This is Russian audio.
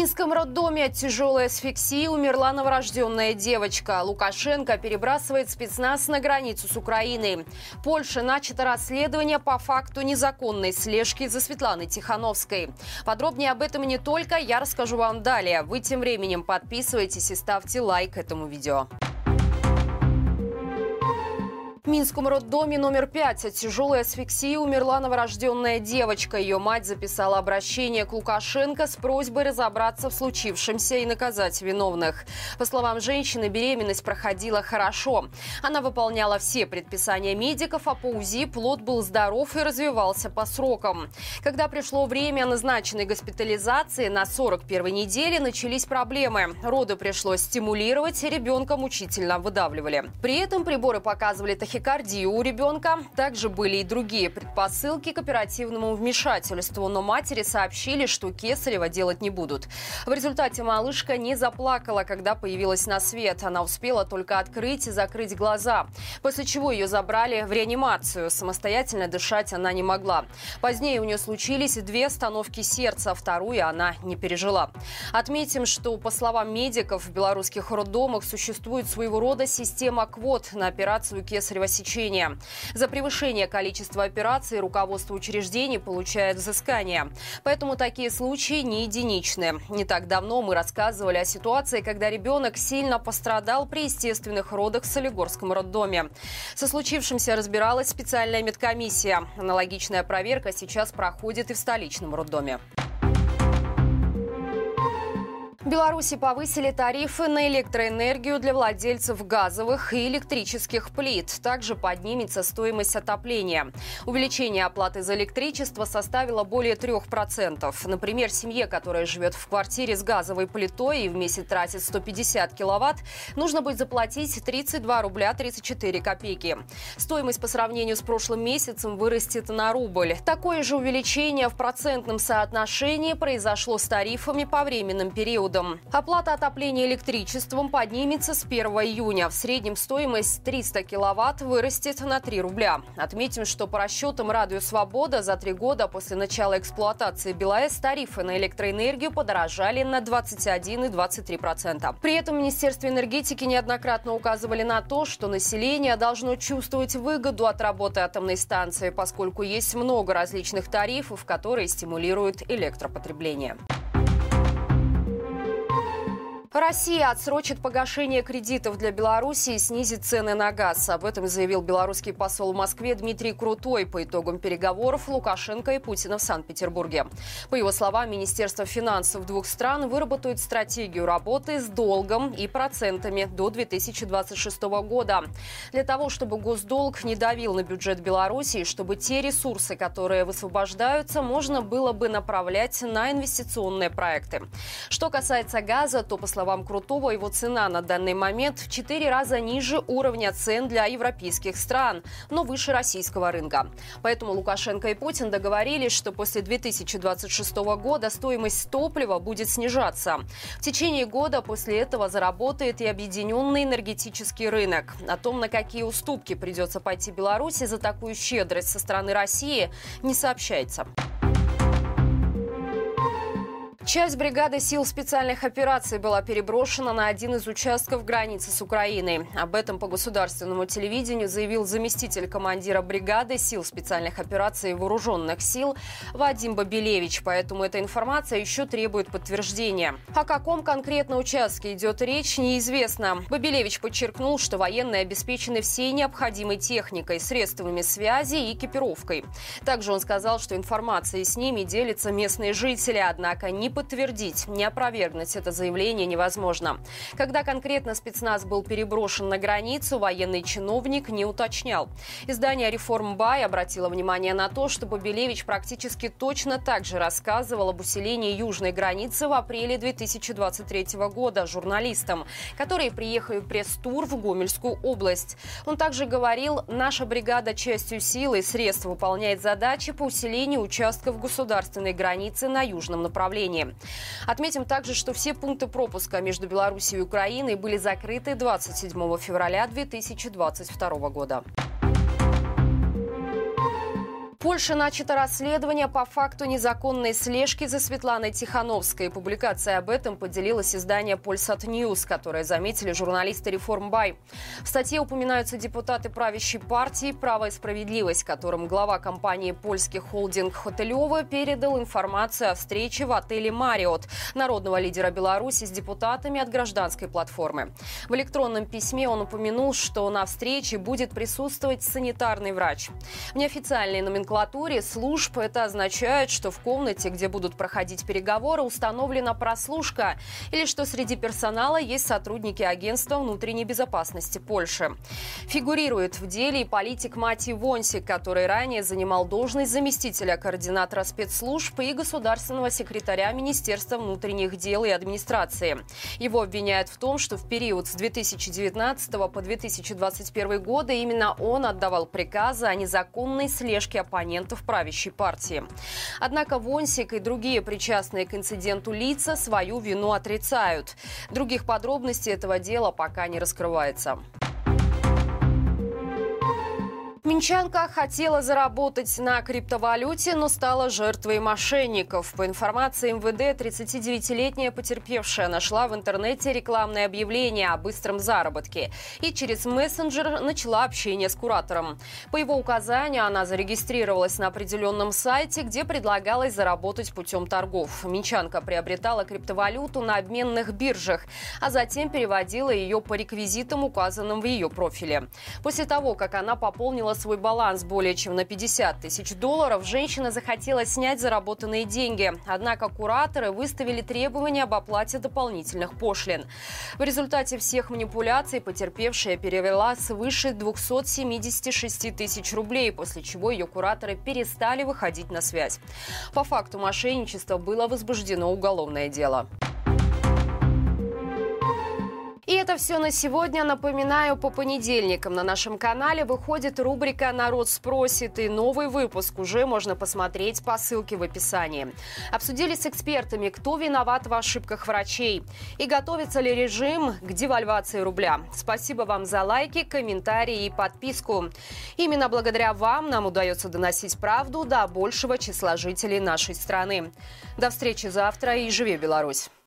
Минском роддоме от тяжелой асфиксии умерла новорожденная девочка. Лукашенко перебрасывает спецназ на границу с Украиной. Польша начато расследование по факту незаконной слежки за Светланой Тихановской. Подробнее об этом не только я расскажу вам далее. Вы тем временем подписывайтесь и ставьте лайк этому видео. Минском роддоме номер 5 от тяжелой асфиксии умерла новорожденная девочка. Ее мать записала обращение к Лукашенко с просьбой разобраться в случившемся и наказать виновных. По словам женщины, беременность проходила хорошо. Она выполняла все предписания медиков, а по УЗИ плод был здоров и развивался по срокам. Когда пришло время назначенной госпитализации, на 41 неделе начались проблемы. Роды пришлось стимулировать, и ребенка мучительно выдавливали. При этом приборы показывали тахикардию у ребенка. Также были и другие предпосылки к оперативному вмешательству, но матери сообщили, что кесарева делать не будут. В результате малышка не заплакала, когда появилась на свет. Она успела только открыть и закрыть глаза, после чего ее забрали в реанимацию. Самостоятельно дышать она не могла. Позднее у нее случились две остановки сердца, вторую она не пережила. Отметим, что, по словам медиков, в белорусских роддомах существует своего рода система квот на операцию кесарева сечения. За превышение количества операций руководство учреждений получает взыскание. Поэтому такие случаи не единичны. Не так давно мы рассказывали о ситуации, когда ребенок сильно пострадал при естественных родах в Солигорском роддоме. Со случившимся разбиралась специальная медкомиссия. Аналогичная проверка сейчас проходит и в столичном роддоме. Беларуси повысили тарифы на электроэнергию для владельцев газовых и электрических плит. Также поднимется стоимость отопления. Увеличение оплаты за электричество составило более 3%. Например, семье, которая живет в квартире с газовой плитой и в месяц тратит 150 киловатт, нужно будет заплатить 32 рубля 34 копейки. Стоимость по сравнению с прошлым месяцем вырастет на рубль. Такое же увеличение в процентном соотношении произошло с тарифами по временным периодам периодом. Оплата отопления электричеством поднимется с 1 июня. В среднем стоимость 300 киловатт вырастет на 3 рубля. Отметим, что по расчетам «Радио Свобода» за три года после начала эксплуатации БелАЭС тарифы на электроэнергию подорожали на 21 и 23%. При этом Министерство энергетики неоднократно указывали на то, что население должно чувствовать выгоду от работы атомной станции, поскольку есть много различных тарифов, которые стимулируют электропотребление. Россия отсрочит погашение кредитов для Беларуси и снизит цены на газ. Об этом заявил белорусский посол в Москве Дмитрий Крутой по итогам переговоров Лукашенко и Путина в Санкт-Петербурге. По его словам, Министерство финансов двух стран выработают стратегию работы с долгом и процентами до 2026 года. Для того, чтобы госдолг не давил на бюджет Беларуси и чтобы те ресурсы, которые высвобождаются, можно было бы направлять на инвестиционные проекты. Что касается газа, то, по словам словам Крутого, его цена на данный момент в 4 раза ниже уровня цен для европейских стран, но выше российского рынка. Поэтому Лукашенко и Путин договорились, что после 2026 года стоимость топлива будет снижаться. В течение года после этого заработает и объединенный энергетический рынок. О том, на какие уступки придется пойти Беларуси за такую щедрость со стороны России, не сообщается. Часть бригады сил специальных операций была переброшена на один из участков границы с Украиной. Об этом по государственному телевидению заявил заместитель командира бригады сил специальных операций вооруженных сил Вадим Бабелевич. Поэтому эта информация еще требует подтверждения. О каком конкретно участке идет речь, неизвестно. Бабелевич подчеркнул, что военные обеспечены всей необходимой техникой, средствами связи и экипировкой. Также он сказал, что информацией с ними делятся местные жители, однако не подтвердить, не опровергнуть это заявление невозможно. Когда конкретно спецназ был переброшен на границу, военный чиновник не уточнял. Издание «Реформ Бай» обратило внимание на то, что Бабелевич практически точно так же рассказывал об усилении южной границы в апреле 2023 года журналистам, которые приехали в пресс-тур в Гомельскую область. Он также говорил, наша бригада частью силы и средств выполняет задачи по усилению участков государственной границы на южном направлении. Отметим также, что все пункты пропуска между Беларусью и Украиной были закрыты 27 февраля 2022 года. Польше начато расследование по факту незаконной слежки за Светланой Тихановской. Публикацией об этом поделилось издание Polsat News, которое заметили журналисты Reform.by. В статье упоминаются депутаты правящей партии «Право и справедливость», которым глава компании «Польский холдинг Хотелева» передал информацию о встрече в отеле «Мариот» народного лидера Беларуси с депутатами от гражданской платформы. В электронном письме он упомянул, что на встрече будет присутствовать санитарный врач. В неофициальной номенклатуре номенклатуре служб это означает, что в комнате, где будут проходить переговоры, установлена прослушка или что среди персонала есть сотрудники Агентства внутренней безопасности Польши. Фигурирует в деле и политик Мати Вонсик, который ранее занимал должность заместителя координатора спецслужб и государственного секретаря Министерства внутренних дел и администрации. Его обвиняют в том, что в период с 2019 по 2021 годы именно он отдавал приказы о незаконной слежке оппонентов оппонентов правящей партии. Однако Вонсик и другие причастные к инциденту лица свою вину отрицают. Других подробностей этого дела пока не раскрывается. Минчанка хотела заработать на криптовалюте, но стала жертвой мошенников. По информации МВД, 39-летняя потерпевшая нашла в интернете рекламное объявление о быстром заработке и через мессенджер начала общение с куратором. По его указанию она зарегистрировалась на определенном сайте, где предлагалось заработать путем торгов. Минчанка приобретала криптовалюту на обменных биржах, а затем переводила ее по реквизитам, указанным в ее профиле. После того, как она пополнила свой баланс более чем на 50 тысяч долларов, женщина захотела снять заработанные деньги. Однако кураторы выставили требования об оплате дополнительных пошлин. В результате всех манипуляций потерпевшая перевела свыше 276 тысяч рублей, после чего ее кураторы перестали выходить на связь. По факту мошенничества было возбуждено уголовное дело. И это все на сегодня. Напоминаю, по понедельникам на нашем канале выходит рубрика «Народ спросит» и новый выпуск уже можно посмотреть по ссылке в описании. Обсудили с экспертами, кто виноват в ошибках врачей и готовится ли режим к девальвации рубля. Спасибо вам за лайки, комментарии и подписку. Именно благодаря вам нам удается доносить правду до большего числа жителей нашей страны. До встречи завтра и живи Беларусь!